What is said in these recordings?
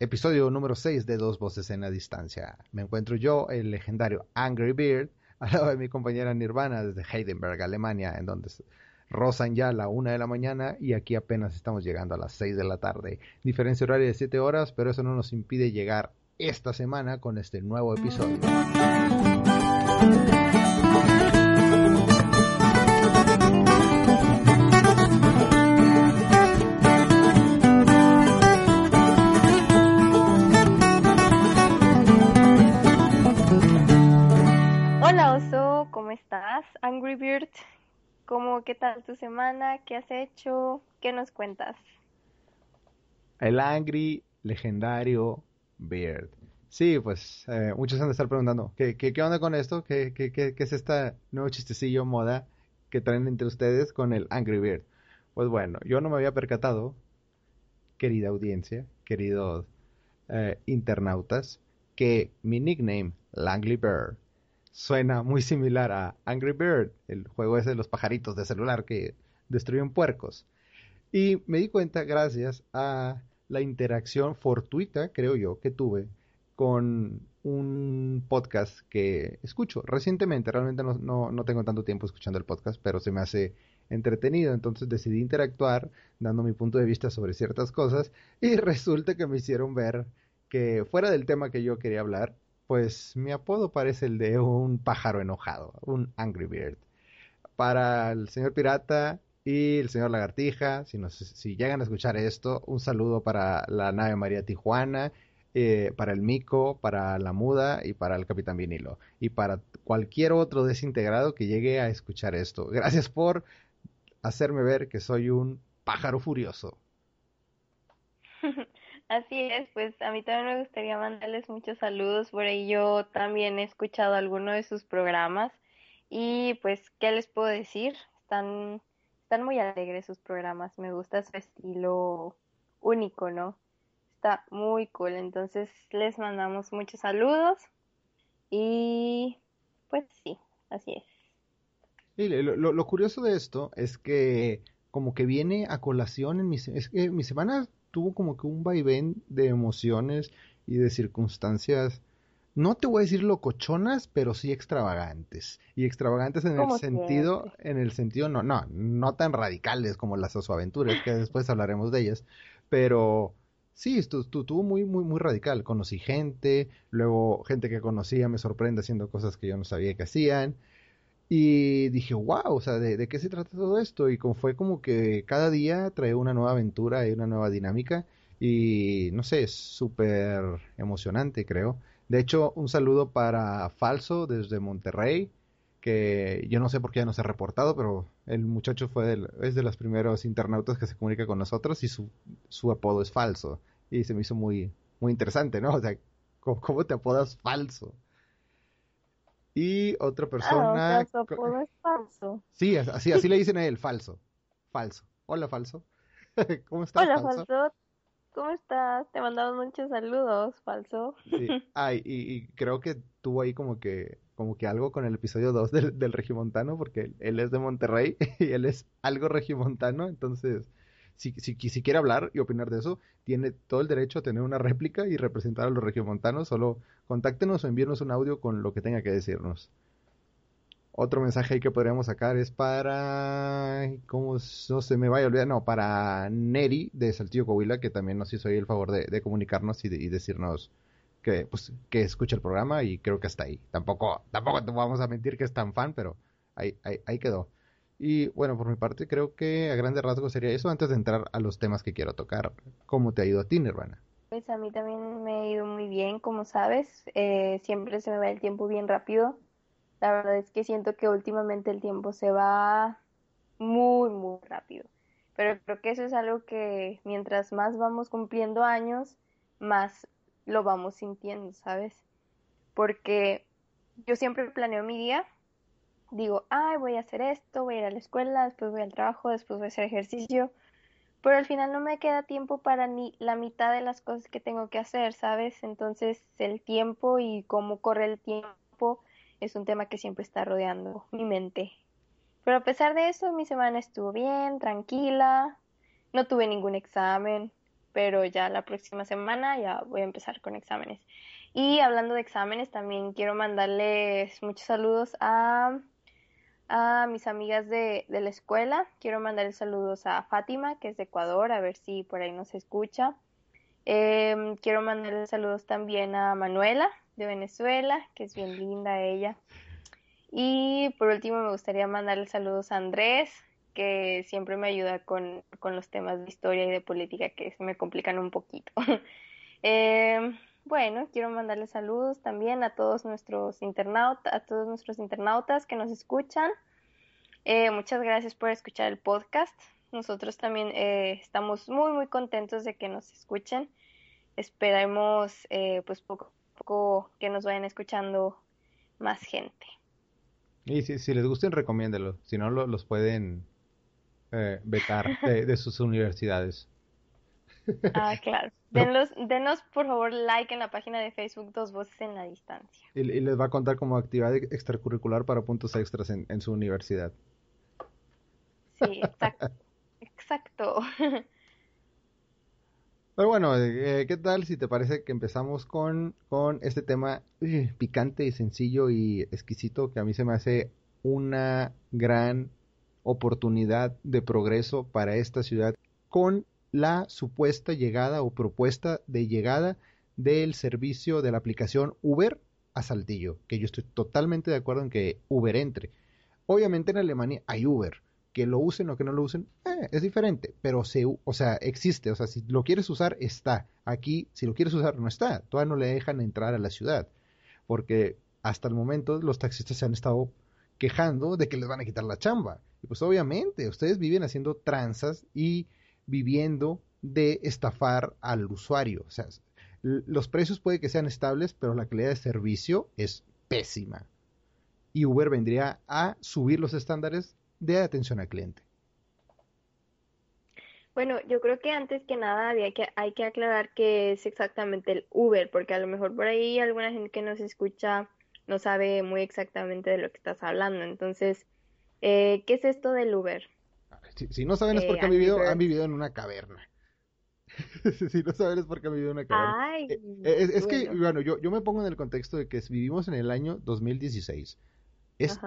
episodio número 6 de Dos Voces en la Distancia. Me encuentro yo, el legendario Angry Beard, al lado de mi compañera Nirvana desde Heidelberg, Alemania, en donde rozan ya la una de la mañana y aquí apenas estamos llegando a las 6 de la tarde. Diferencia horaria de 7 horas, pero eso no nos impide llegar esta semana con este nuevo episodio. Tal tu semana? ¿Qué has hecho? ¿Qué nos cuentas? El Angry legendario Beard. Sí, pues eh, muchos han de estar preguntando, ¿qué, qué, qué onda con esto? ¿Qué, qué, qué, qué es esta nuevo chistecillo moda que traen entre ustedes con el Angry Beard? Pues bueno, yo no me había percatado, querida audiencia, queridos eh, internautas, que mi nickname, Langley Bird, suena muy similar a Angry Bird, el juego ese de los pajaritos de celular que destruyen puercos. Y me di cuenta gracias a la interacción fortuita, creo yo, que tuve con un podcast que escucho recientemente. Realmente no, no, no, tengo tanto tiempo escuchando el podcast, pero se me hace entretenido. Entonces decidí interactuar dando mi punto de vista sobre ciertas cosas y resulta que me hicieron ver que fuera del tema que yo quería hablar, pues mi apodo parece el de un pájaro enojado, un Angry Bird. Para el señor pirata y el señor lagartija, si, si llegan a escuchar esto, un saludo para la nave María Tijuana, eh, para el Mico, para la Muda y para el Capitán Vinilo. Y para cualquier otro desintegrado que llegue a escuchar esto. Gracias por hacerme ver que soy un pájaro furioso. Así es, pues a mí también me gustaría mandarles muchos saludos, por ahí yo también he escuchado alguno de sus programas y pues, ¿qué les puedo decir? Están, están muy alegres sus programas, me gusta su estilo único, ¿no? Está muy cool, entonces les mandamos muchos saludos y pues sí, así es. Y lo, curioso de esto es que como que viene a colación en mis, es que mi semana tuvo como que un vaivén de emociones y de circunstancias, no te voy a decir locochonas, pero sí extravagantes. Y extravagantes en el sentido, siempre? en el sentido, no, no, no tan radicales como las osoaventuras, que después hablaremos de ellas, pero sí, estuvo muy, muy, muy radical. Conocí gente, luego gente que conocía me sorprende haciendo cosas que yo no sabía que hacían. Y dije, wow, o sea, ¿de, ¿de, qué se trata todo esto? Y como fue como que cada día trae una nueva aventura y una nueva dinámica. Y no sé, es súper emocionante, creo. De hecho, un saludo para Falso desde Monterrey, que yo no sé por qué ya no se ha reportado, pero el muchacho fue es de los primeros internautas que se comunica con nosotros y su, su apodo es Falso. Y se me hizo muy, muy interesante, ¿no? O sea, ¿cómo, cómo te apodas Falso? Y otra persona. Ah, o apodo es falso. Sí, así, así le dicen a él, falso. Falso. Hola, falso. ¿Cómo estás? Hola, falso? falso. ¿Cómo estás? Te mandamos muchos saludos, falso. Sí. Ah, y, y, creo que tuvo ahí como que, como que algo con el episodio 2 del, del Regimontano, porque él, él, es de Monterrey y él es algo regimontano, entonces si, quiere hablar y opinar de eso, tiene todo el derecho a tener una réplica y representar a los regiomontanos. Solo contáctenos o envíenos un audio con lo que tenga que decirnos. Otro mensaje ahí que podríamos sacar es para. ¿Cómo no se me vaya a olvidar? No, para Neri de Saltillo Coahuila, que también nos hizo ahí el favor de, comunicarnos y, de, decirnos que, pues, que escucha el programa y creo que hasta ahí. Tampoco, tampoco te vamos a mentir que es tan fan, pero ahí, ahí, ahí quedó. Y bueno, por mi parte creo que a grandes rasgos sería eso antes de entrar a los temas que quiero tocar. ¿Cómo te ha ido a ti, Nirvana? Pues a mí también me ha ido muy bien, como sabes. Eh, siempre se me va el tiempo bien rápido. La verdad es que siento que últimamente el tiempo se va muy, muy rápido. Pero creo que eso es algo que mientras más vamos cumpliendo años, más lo vamos sintiendo, ¿sabes? Porque yo siempre planeo mi día digo, ay, voy a hacer esto, voy a ir a la escuela, después voy al trabajo, después voy a hacer ejercicio, pero al final no me queda tiempo para ni la mitad de las cosas que tengo que hacer, ¿sabes? Entonces el tiempo y cómo corre el tiempo es un tema que siempre está rodeando mi mente. Pero a pesar de eso, mi semana estuvo bien, tranquila, no tuve ningún examen, pero ya la próxima semana ya voy a empezar con exámenes. Y hablando de exámenes, también quiero mandarles muchos saludos a, a mis amigas de, de, la escuela. Quiero mandarles saludos a Fátima, que es de Ecuador, a ver si por ahí nos escucha. Eh, quiero mandarles saludos también a Manuela, de Venezuela, que es bien linda ella. Y por último me gustaría mandarle saludos a Andrés, que siempre me ayuda con, con, los temas de historia y de política que se me complican un poquito. eh, bueno, quiero mandarle saludos también a todos nuestros internautas, a todos nuestros internautas que nos escuchan. Eh, muchas gracias por escuchar el podcast. Nosotros también eh, estamos muy muy contentos de que nos escuchen. Esperemos eh, pues poco a poco que nos vayan escuchando más gente. Y si, si les gusten, recomiéndelo. Si no, lo, los pueden eh, vetar de, de, sus universidades. Ah, claro. Denlos, denos, por favor, like en la página de Facebook Dos Voces en la Distancia. Y, y les va a contar como actividad extracurricular para puntos extras en, en su universidad. Sí, exacto. exacto. Pero bueno, eh, ¿qué tal si te parece que empezamos con, con este tema eh, picante y sencillo y exquisito que a mí se me hace una gran oportunidad de progreso para esta ciudad con la supuesta llegada o propuesta de llegada del servicio de la aplicación Uber a Saltillo, que yo estoy totalmente de acuerdo en que Uber entre. Obviamente en Alemania hay Uber, que lo usen o que no lo usen, eh, es diferente, pero se, o sea, existe, o sea, si lo quieres usar, está. Aquí, si lo quieres usar, no está. Todavía no le dejan entrar a la ciudad, porque hasta el momento los taxistas se han estado quejando de que les van a quitar la chamba. Y pues obviamente, ustedes viven haciendo tranzas y viviendo de estafar al usuario. O sea, los precios puede que sean estables, pero la calidad de servicio es pésima. Y Uber vendría a subir los estándares de atención al cliente. Bueno, yo creo que antes que nada había que, hay que aclarar qué es exactamente el Uber, porque a lo mejor por ahí alguna gente que nos escucha no sabe muy exactamente de lo que estás hablando. Entonces, eh, ¿qué es esto del Uber? Si, si no saben es porque eh, han, vivido, han vivido en una caverna. si no saben es porque han vivido en una caverna. Ay, eh, es, es bueno. que, bueno, yo, yo me pongo en el contexto de que vivimos en el año 2016. Es,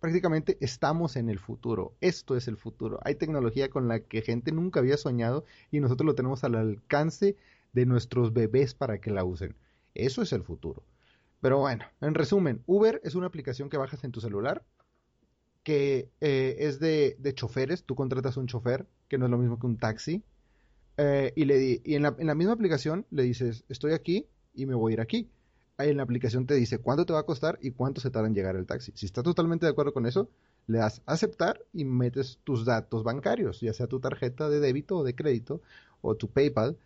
prácticamente estamos en el futuro. Esto es el futuro. Hay tecnología con la que gente nunca había soñado y nosotros lo tenemos al alcance de nuestros bebés para que la usen. Eso es el futuro. Pero bueno, en resumen, Uber es una aplicación que bajas en tu celular que eh, es de, de, choferes. Tú contratas un chofer, que no es lo mismo que un taxi. Eh, y le y en, la, en la misma aplicación le dices, estoy aquí y me voy a ir aquí en la aplicación te dice cuánto te va a costar y cuánto se tarda en llegar el taxi. Si estás totalmente de acuerdo con eso, le das aceptar y metes tus datos bancarios, ya sea tu tarjeta de débito o de crédito o tu PayPal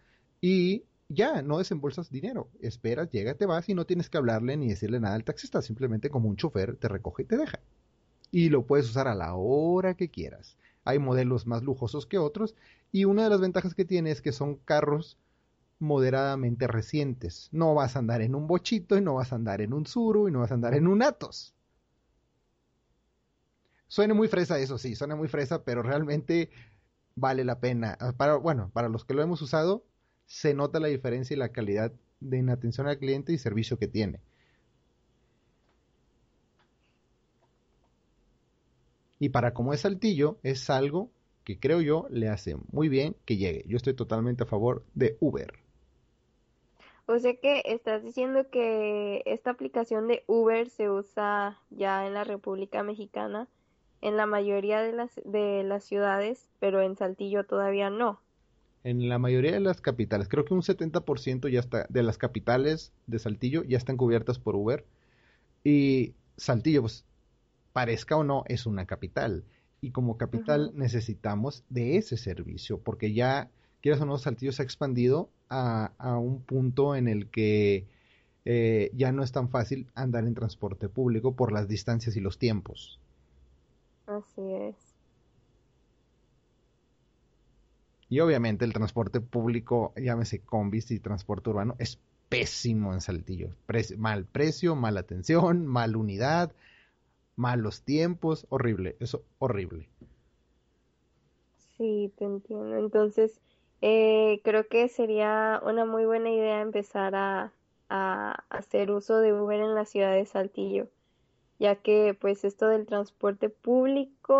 y ya no desembolsas dinero. Esperas, llega, te vas y no tienes que hablarle ni decirle nada al taxista, simplemente como un chofer te recoge y te deja. Y lo puedes usar a la hora que quieras. Hay modelos más lujosos que otros y una de las ventajas que tiene es que son carros moderadamente recientes. No vas a andar en un bochito y no vas a andar en un suru y no vas a andar en un atos. Suena muy fresa eso, sí, suena muy fresa, pero realmente vale la pena. Ah, para, bueno, para los que lo hemos usado, se nota la diferencia y la calidad de atención al cliente y servicio que tiene. Y para como es Saltillo, es algo que creo yo le hace muy bien que llegue. Yo estoy totalmente a favor de Uber. O sea que estás diciendo que esta aplicación de Uber se usa ya en la República Mexicana, en la mayoría de las, de las ciudades, pero en Saltillo todavía no. En la mayoría de las capitales, creo que un 70% ya está, de las capitales de Saltillo ya están cubiertas por Uber. Y Saltillo, pues, parezca o no, es una capital. Y como capital uh -huh. necesitamos de ese servicio, porque ya quieras o no, Saltillo se ha expandido a, a un punto en el que eh, ya no es tan fácil andar en transporte público por las distancias y los tiempos. Así es. Y obviamente el transporte público, llámese combis y transporte urbano, es pésimo en Saltillo. Pre mal precio, mala atención, mal unidad, malos tiempos, horrible, eso horrible. Sí, te entiendo. Entonces, Eh, creo que sería una muy buena idea empezar a, a hacer uso de Uber en la ciudad de Saltillo, ya que pues esto del transporte público,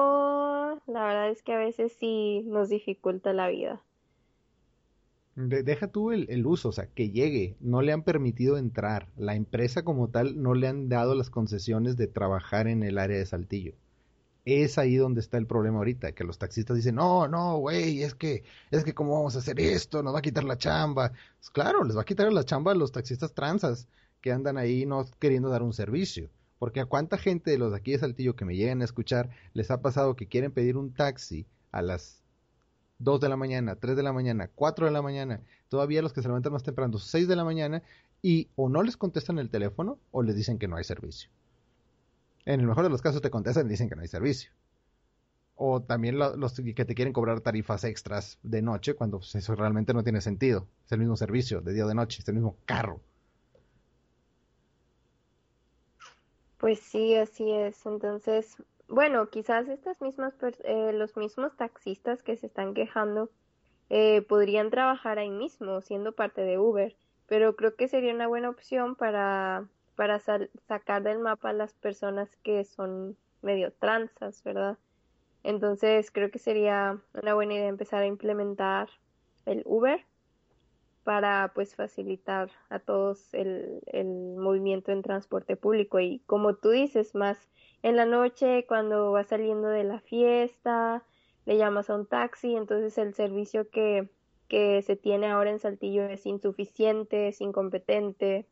la verdad es que a veces sí nos dificulta la vida. Deja tú el, el uso, o sea, que llegue, no le han permitido entrar, la empresa como tal no le han dado las concesiones de trabajar en el área de Saltillo. Es ahí donde está el problema ahorita, que los taxistas dicen, no, no, güey, es que, es que cómo vamos a hacer esto, nos va a quitar la chamba. Pues claro, les va a quitar la chamba a los taxistas transas que andan ahí no queriendo dar un servicio. Porque a cuánta gente de los de aquí de Saltillo que me llegan a escuchar les ha pasado que quieren pedir un taxi a las 2 de la mañana, 3 de la mañana, 4 de la mañana, todavía los que se levantan más temprano, 6 de la mañana, y o no les contestan el teléfono o les dicen que no hay servicio. En el mejor de los casos te contestan y dicen que no hay servicio. O también los que te quieren cobrar tarifas extras de noche cuando pues, eso realmente no tiene sentido. Es el mismo servicio de día o de noche, es el mismo carro. Pues sí, así es. Entonces, bueno, quizás estas mismas eh, los mismos taxistas que se están quejando eh, podrían trabajar ahí mismo, siendo parte de Uber, pero creo que sería una buena opción para para sacar del mapa a las personas que son medio transas, ¿verdad? Entonces creo que sería una buena idea empezar a implementar el Uber para pues facilitar a todos el, el movimiento en transporte público y como tú dices, más en la noche cuando vas saliendo de la fiesta, le llamas a un taxi, entonces el servicio que, que se tiene ahora en Saltillo es insuficiente, es incompetente,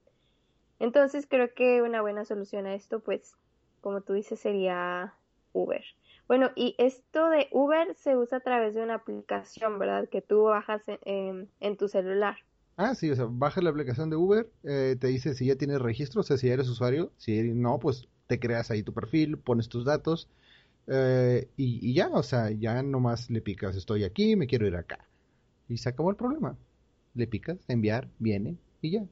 entonces creo que una buena solución a esto, pues, como tú dices, sería Uber. Bueno, y esto de Uber se usa a través de una aplicación, ¿verdad? Que tú bajas en, tu celular. Ah, sí, o sea, bajas la aplicación de Uber, eh, te dice si ya tienes registro, o sea, si eres usuario, si no, pues te creas ahí tu perfil, pones tus datos eh, y, y, ya, o sea, ya nomás le picas, estoy aquí, me quiero ir acá. Y se acabó el problema. Le picas, enviar, viene y ya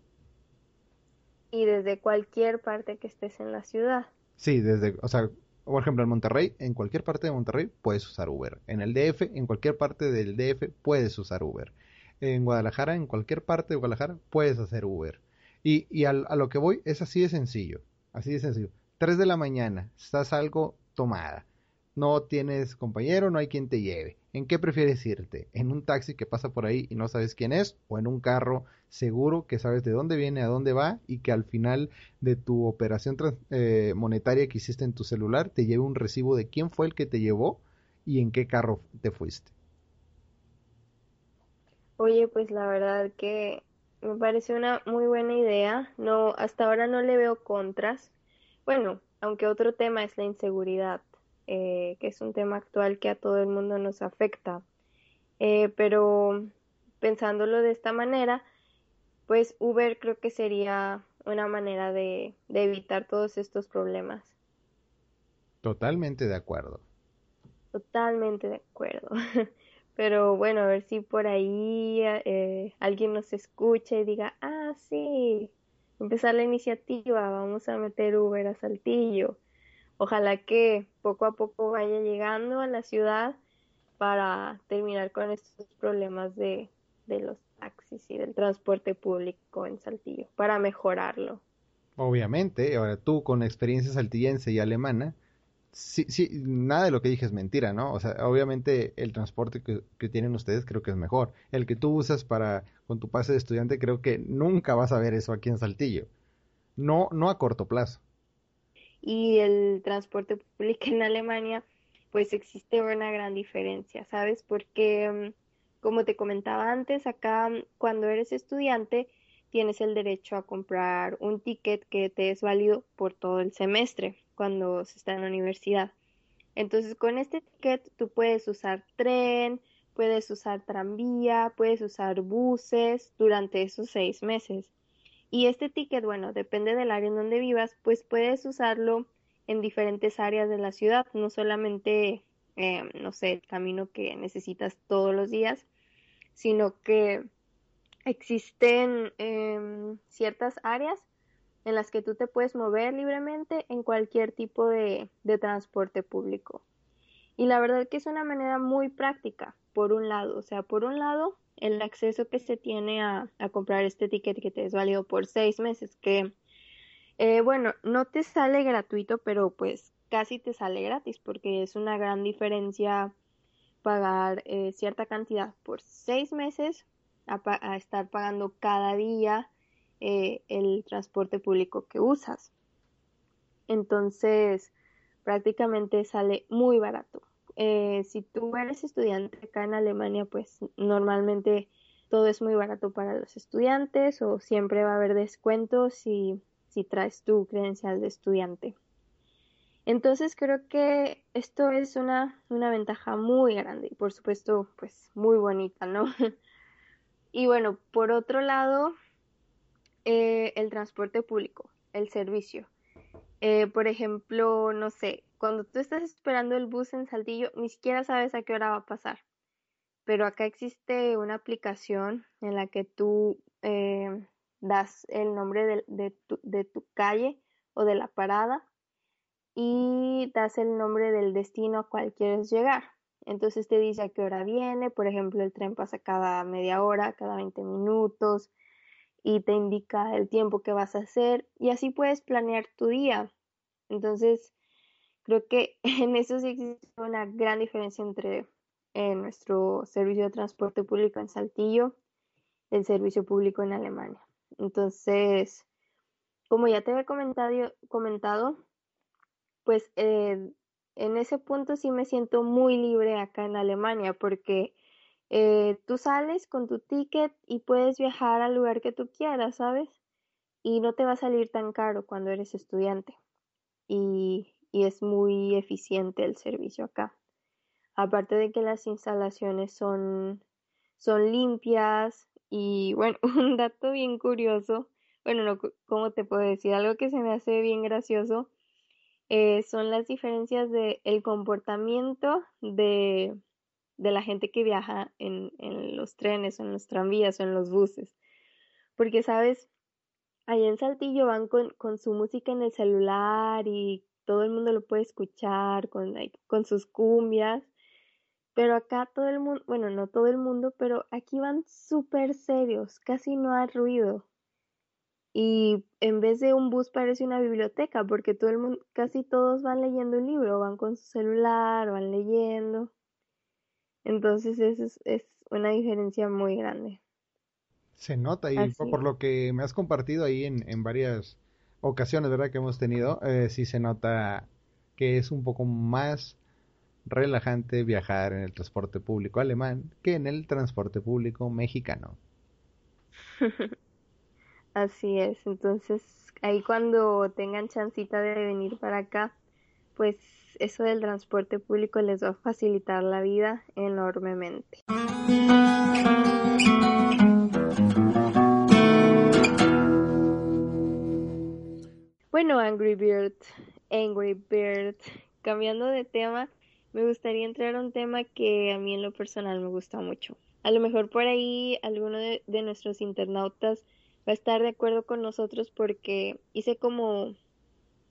y desde cualquier parte que estés en la ciudad. Sí, desde, o sea, por ejemplo, en Monterrey, en cualquier parte de Monterrey puedes usar Uber. En el DF, en cualquier parte del DF puedes usar Uber. En Guadalajara, en cualquier parte de Guadalajara puedes hacer Uber. Y, y a lo que voy es así de sencillo. Así de sencillo. 3 de la mañana, estás algo tomada. No tienes compañero, no hay quien te lleve. ¿En qué prefieres irte? ¿En un taxi que pasa por ahí y no sabes quién es? ¿O en un carro seguro que sabes de dónde viene, a dónde va y que al final de tu operación eh, monetaria que hiciste en tu celular te lleve un recibo de quién fue el que te llevó y en qué carro te fuiste? Oye, pues la verdad que me parece una muy buena idea. No, hasta ahora no le veo contras. Bueno, aunque otro tema es la inseguridad eh, que es un tema actual que a todo el mundo nos afecta. Eh, pero pensándolo de esta manera, pues Uber creo que sería una manera de, evitar todos estos problemas. Totalmente de acuerdo. Totalmente de acuerdo. Pero bueno, a ver si por ahí eh, alguien nos escucha y diga, ah, sí, empezar la iniciativa, vamos a meter Uber a Saltillo ojalá que poco a poco vaya llegando a la ciudad para terminar con estos problemas de, los taxis y del transporte público en Saltillo, para mejorarlo. Obviamente, ahora tú con experiencia saltillense y alemana, sí, sí, nada de lo que dije es mentira, ¿no? O sea, obviamente el transporte que, que, tienen ustedes creo que es mejor. El que tú usas para con tu pase de estudiante creo que nunca vas a ver eso aquí en Saltillo. No, no a corto plazo y el transporte público en Alemania, pues existe una gran diferencia, ¿sabes? Porque, mm, como te comentaba antes, acá mm, cuando eres estudiante tienes el derecho a comprar un ticket que te es válido por todo el semestre cuando se está en la universidad. Entonces, con este ticket tú puedes usar tren, puedes usar tranvía, puedes usar buses durante esos seis meses. Y este ticket, bueno, depende del área en donde vivas, pues puedes usarlo en diferentes áreas de la ciudad, no solamente, eh, no sé, el camino que necesitas todos los días, sino que existen em, ciertas áreas en las que tú te puedes mover libremente en cualquier tipo de transporte público. Y la verdad que es una manera muy práctica, por un lado. O sea, por un lado, el acceso que se tiene a, comprar este ticket que te es válido por seis meses, que eh, bueno, no te sale gratuito, pero pues casi te sale gratis porque es una gran diferencia pagar eh, cierta cantidad por seis meses a, estar pagando cada día eh, el transporte público que usas. Entonces, prácticamente sale muy barato. Eh, si tú eres estudiante acá en Alemania, pues normalmente todo es muy barato para los estudiantes o siempre va a haber descuentos si, si traes tu credencial de estudiante. Entonces creo que esto es una, una ventaja muy grande y por supuesto pues muy bonita, ¿no? y bueno, por otro lado, eh, el transporte público, el servicio. Eh, por ejemplo, no sé, cuando tú estás esperando el bus en Saltillo, ni siquiera sabes a qué hora va a pasar. Pero acá existe una aplicación en la que tú eh, das el nombre de, tu, de tu calle o de la parada y das el nombre del destino a cual quieres llegar. Entonces te dice a qué hora viene, por ejemplo, el tren pasa cada media hora, cada 20 minutos y te indica el tiempo que vas a hacer y así puedes planear tu día. Entonces, creo que en eso sí existe una gran diferencia entre eh, nuestro servicio de transporte público en Saltillo y el servicio público en Alemania. Entonces, como ya te había comentado, comentado pues eh, en ese punto sí me siento muy libre acá en Alemania porque eh, tú sales con tu ticket y puedes viajar al lugar que tú quieras, ¿sabes? Y no te va a salir tan caro cuando eres estudiante. Y, es muy eficiente el servicio acá. Aparte de que las instalaciones son, son limpias y bueno, un dato bien curioso, bueno, no, ¿cómo te puedo decir? Algo que se me hace bien gracioso eh, son las diferencias de el comportamiento de, de la gente que viaja en, en los trenes, o en los tranvías, o en los buses. Porque, ¿sabes? Allá en Saltillo van con, con su música en el celular y todo el mundo lo puede escuchar con, con sus cumbias. Pero acá todo el mundo, bueno, no todo el mundo, pero aquí van súper serios, casi no hay ruido. Y en vez de un bus parece una biblioteca, porque todo el mundo, casi todos van leyendo un libro, van con su celular, van leyendo. Entonces eso es, una diferencia muy grande. Se nota y por lo que me has compartido ahí en, en varias ocasiones, ¿verdad? Que hemos tenido, eh, sí se nota que es un poco más relajante viajar en el transporte público alemán que en el transporte público mexicano. Así es, entonces ahí cuando tengan chancita de venir para acá, pues eso del transporte público les va a facilitar la vida enormemente. Bueno, Angry Bird, Angry Bird, cambiando de tema, me gustaría entrar a un tema que a mí en lo personal me gusta mucho. A lo mejor por ahí alguno de, de nuestros internautas va a estar de acuerdo con nosotros porque hice como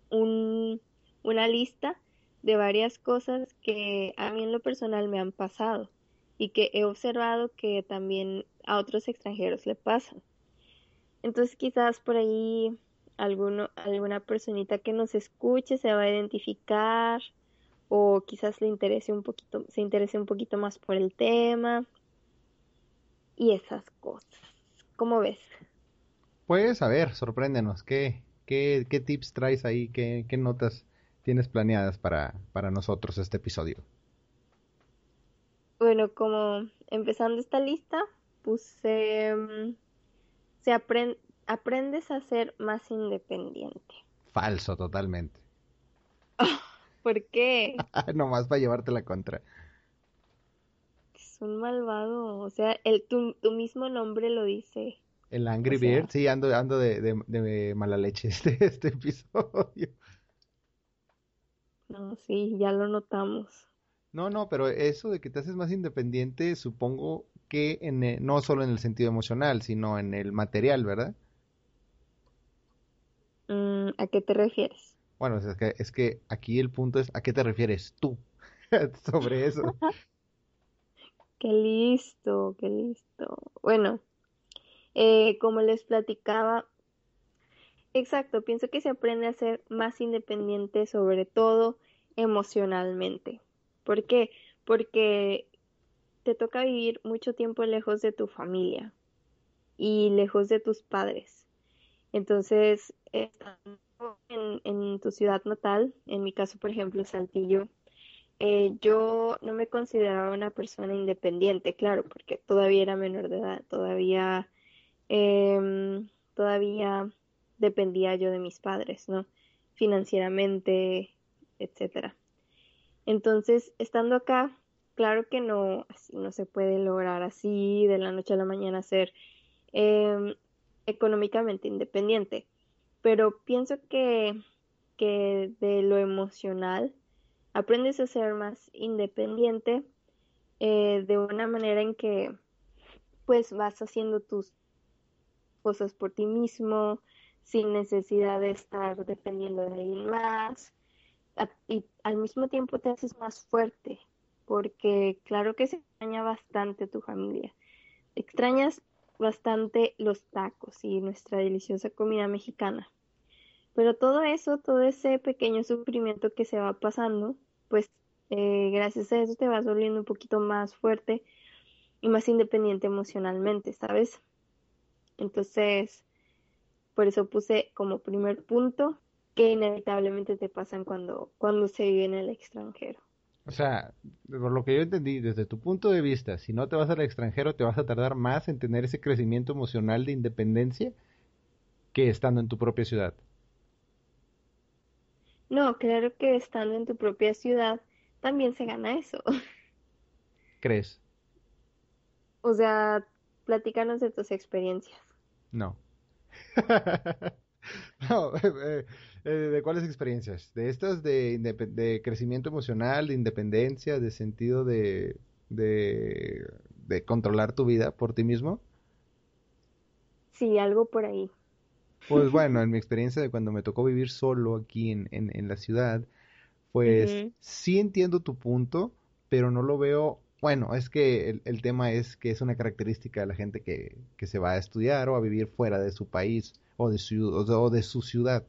un, una lista de varias cosas que a mí en lo personal me han pasado y que he observado que también a otros extranjeros le pasan. Entonces quizás por ahí alguno, alguna personita que nos escuche se va a identificar o quizás le interese un poquito, se interese un poquito más por el tema y esas cosas. ¿Cómo ves? Pues a ver, sorpréndenos, ¿qué, qué, qué tips traes ahí? ¿Qué, qué notas tienes planeadas para, para osotros este episodio? Bueno, como empezando esta lista, puse... Mm, se aprendes a ser más independiente. Falso, totalmente. ¿Por qué? Nomás para llevarte la contra. Es un malvado, o sea, el, tu, tu mismo nombre lo dice. El Angry Bird, sí, ando, ando de, de, mala leche este, este episodio. No, sí, ya lo notamos. No, no, pero eso de que te haces más independiente, supongo que en e, no solo en el sentido emocional, sino en el material, ¿verdad? Mm, ¿A qué te refieres? Bueno, es que, es que aquí el punto es, ¿a qué te refieres tú sobre eso? Qué listo, qué listo. Bueno, eh, como les platicaba, exacto, pienso que se aprende a ser más independiente, sobre todo emocionalmente. ¿Por qué? Porque te toca vivir mucho tiempo lejos de tu familia y lejos de tus padres. Entonces, estando en, en tu ciudad natal, en mi caso, por ejemplo, Saltillo, eh, yo no me consideraba una persona independiente, claro, porque todavía era menor de edad, todavía, em, todavía dependía yo de mis padres, ¿no? Financieramente, etcétera. Entonces, estando acá, claro que no, no se puede lograr así de la noche a la mañana ser em, económicamente independiente, pero pienso que, que de lo emocional aprendes a ser más independiente eh, de una manera en que pues vas haciendo tus cosas por ti mismo sin necesidad de estar dependiendo de alguien más y al mismo tiempo te haces más fuerte porque claro que se extraña bastante tu familia extrañas bastante los tacos y nuestra deliciosa comida mexicana pero todo eso, todo ese pequeño sufrimiento que se va pasando, pues eh, gracias a eso te vas volviendo un poquito más fuerte y más independiente emocionalmente, ¿sabes? Entonces, por eso puse como primer punto que inevitablemente te pasan cuando, cuando se vive en el extranjero. O sea, por lo que yo entendí, desde tu punto de vista, si no te vas al extranjero, te vas a tardar más en tener ese crecimiento emocional de independencia que estando en tu propia ciudad. No, claro que estando en tu propia ciudad también se gana eso. ¿Crees? O sea, platícanos de tus experiencias. No. no, eh, eh, ¿de cuáles experiencias? ¿De estas de, de, crecimiento emocional, de independencia, de sentido de, de, de controlar tu vida por ti mismo? Sí, algo por ahí. Pues bueno, en mi experiencia de cuando me tocó vivir solo aquí en, en, la ciudad, pues sí entiendo tu punto, pero no lo veo. Bueno, es que el, el, tema es que es una característica de la gente que, que, se va a estudiar o a vivir fuera de su país o de su, o de su ciudad.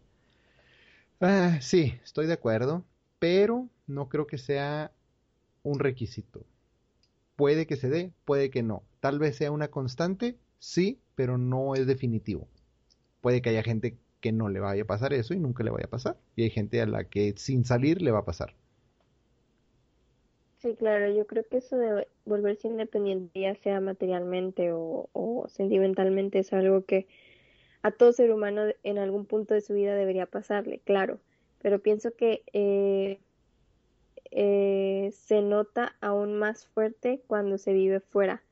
Ah, sí, estoy de acuerdo, pero no creo que sea un requisito. Puede que se dé, puede que no. Tal vez sea una constante, sí, pero no es definitivo puede que haya gente que no le vaya a pasar eso y nunca le vaya a pasar. Y hay gente a la que sin salir le va a pasar. Sí, claro, yo creo que eso de volverse independiente, ya sea materialmente o, sentimentalmente, es algo que a todo ser humano en algún punto de su vida debería pasarle, claro. Pero pienso que eh, eh, se nota aún más fuerte cuando se vive fuera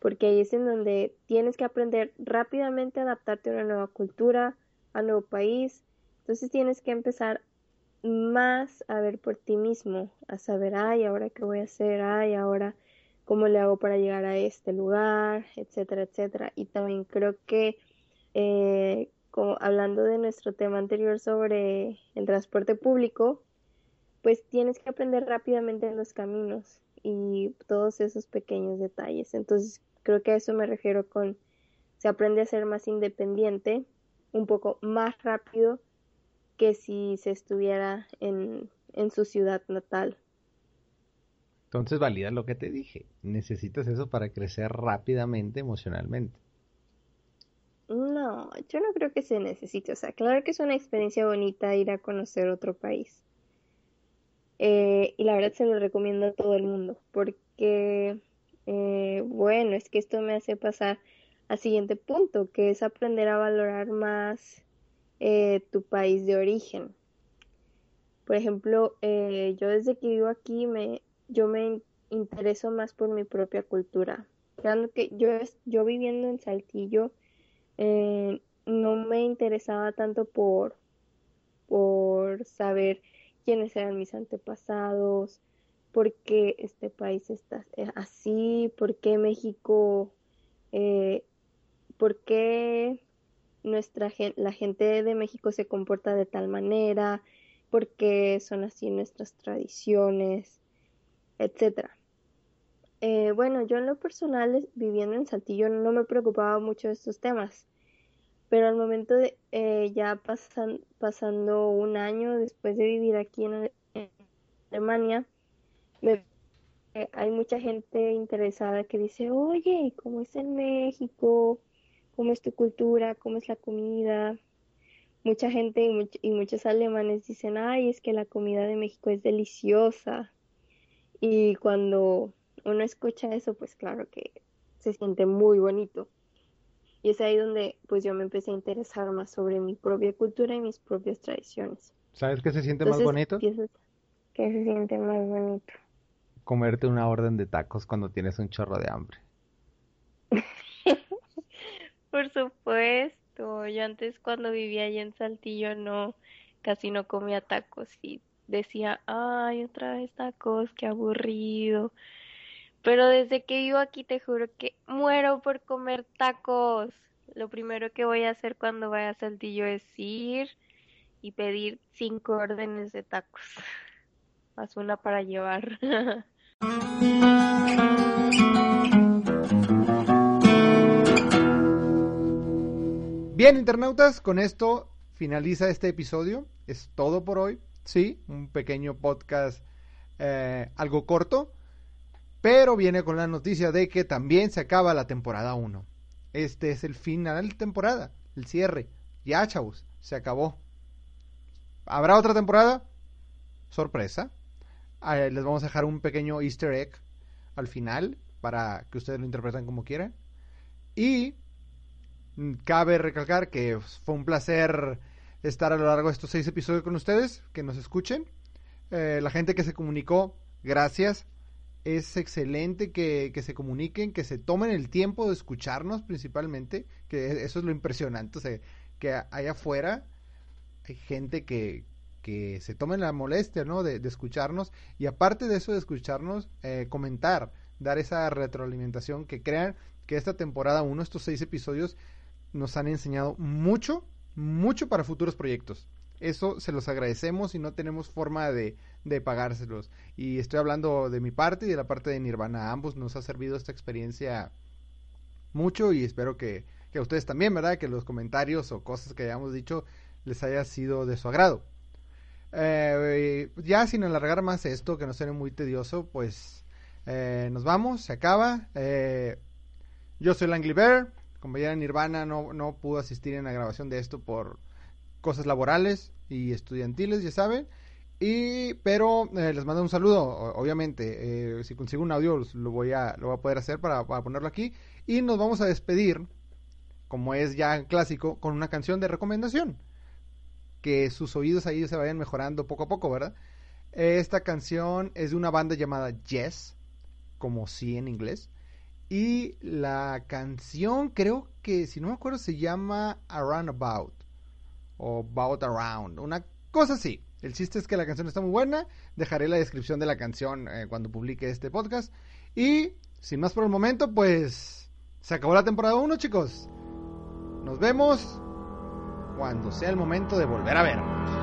porque ahí es en donde tienes que aprender rápidamente a adaptarte a una nueva cultura, a un nuevo país. Entonces tienes que empezar más a ver por ti mismo, a saber, ay, ahora qué voy a hacer, ay, ahora cómo le hago para llegar a este lugar, etcétera, etcétera. Y también creo que, eh, como hablando de nuestro tema anterior sobre el transporte público, pues tienes que aprender rápidamente en los caminos y todos esos pequeños detalles. Entonces, Creo que a eso me refiero con se aprende a ser más independiente, un poco más rápido que si se estuviera en, en su ciudad natal. Entonces valida lo que te dije. Necesitas eso para crecer rápidamente emocionalmente. No, yo no creo que se necesite. O sea, claro que es una experiencia bonita ir a conocer otro país. Eh, y la verdad se lo recomiendo a todo el mundo porque eh, bueno, es que esto me hace pasar al siguiente punto, que es aprender a valorar más eh, tu país de origen. Por ejemplo, eh, yo desde que vivo aquí me, yo me intereso más por mi propia cultura. Claro que yo, yo viviendo en Saltillo no me interesaba tanto por, por saber quiénes eran mis antepasados, por qué este país está así, por qué México, eh, por qué nuestra la gente de México se comporta de tal manera, por qué son así nuestras tradiciones, etcétera. Eh, bueno, yo en lo personal, viviendo en Saltillo, no me preocupaba mucho de estos temas, pero al momento de eh, ya pasan, pasando un año después de vivir aquí en, Alemania, me, eh, hay mucha gente interesada que dice, oye, ¿cómo es en México? ¿Cómo es tu cultura? ¿Cómo es la comida? Mucha gente y, y muchos alemanes dicen, ay, es que la comida de México es deliciosa. Y cuando uno escucha eso, pues claro que se siente muy bonito. Y es ahí donde pues yo me empecé a interesar más sobre mi propia cultura y mis propias tradiciones. ¿Sabes qué se siente más bonito? ¿Qué se siente más bonito? Comerte una orden de tacos cuando tienes un chorro de hambre. Por supuesto. Yo antes cuando vivía allí en Saltillo no, casi no comía tacos y decía, ay, otra vez tacos, qué aburrido. Pero desde que vivo aquí te juro que muero por comer tacos. Lo primero que voy a hacer cuando vaya a Saltillo es ir y pedir cinco órdenes de tacos. Más una para llevar. Bien, internautas, con esto finaliza este episodio. Es todo por hoy. Sí, un pequeño podcast eh, algo corto pero viene con la noticia de que también se acaba la temporada 1. Este es el final de temporada, el cierre. Ya, chavos, se acabó. ¿Habrá otra temporada? Sorpresa. Ah, les vamos a dejar un pequeño easter egg al final para que ustedes lo interpreten como quieran. Y cabe recalcar que fue un placer estar a lo largo de estos seis episodios con ustedes, que nos escuchen. Eh, la gente que se comunicó, gracias es excelente que, se comuniquen, que se tomen el tiempo de escucharnos principalmente, que eso es lo impresionante, o sea, que allá afuera hay gente que, que se tomen la molestia, ¿no? De, escucharnos y aparte de eso de escucharnos, eh, comentar, dar esa retroalimentación, que crean que esta temporada uno, estos seis episodios, nos han enseñado mucho, mucho para futuros proyectos. Eso se los agradecemos y no tenemos forma de, de pagárselos. Y estoy hablando de mi parte y de la parte de Nirvana. ambos nos ha servido esta experiencia mucho y espero que, que a ustedes también, ¿verdad? Que los comentarios o cosas que hayamos dicho les haya sido de su agrado. Eh, ya sin alargar más esto, que no sea muy tedioso, pues eh, nos vamos, se acaba. Eh, yo soy Langley Bear, compañera Nirvana no, no pudo asistir en la grabación de esto por cosas laborales y estudiantiles, ya saben. Y, pero eh, les mando un saludo, obviamente. Eh, si consigo un audio lo voy a, lo voy a poder hacer para, ponerlo aquí. Y nos vamos a despedir, como es ya clásico, con una canción de recomendación. Que sus oídos ahí se vayan mejorando poco a poco, ¿verdad? Esta canción es de una banda llamada Yes, como sí en inglés. Y la canción creo que, si no me acuerdo, se llama Around About. O About Around. Una cosa así. El chiste es que la canción está muy buena. Dejaré la descripción de la canción eh, cuando publique este podcast. Y sin más por el momento, pues se acabó la temporada 1, chicos. Nos vemos cuando sea el momento de volver a vernos.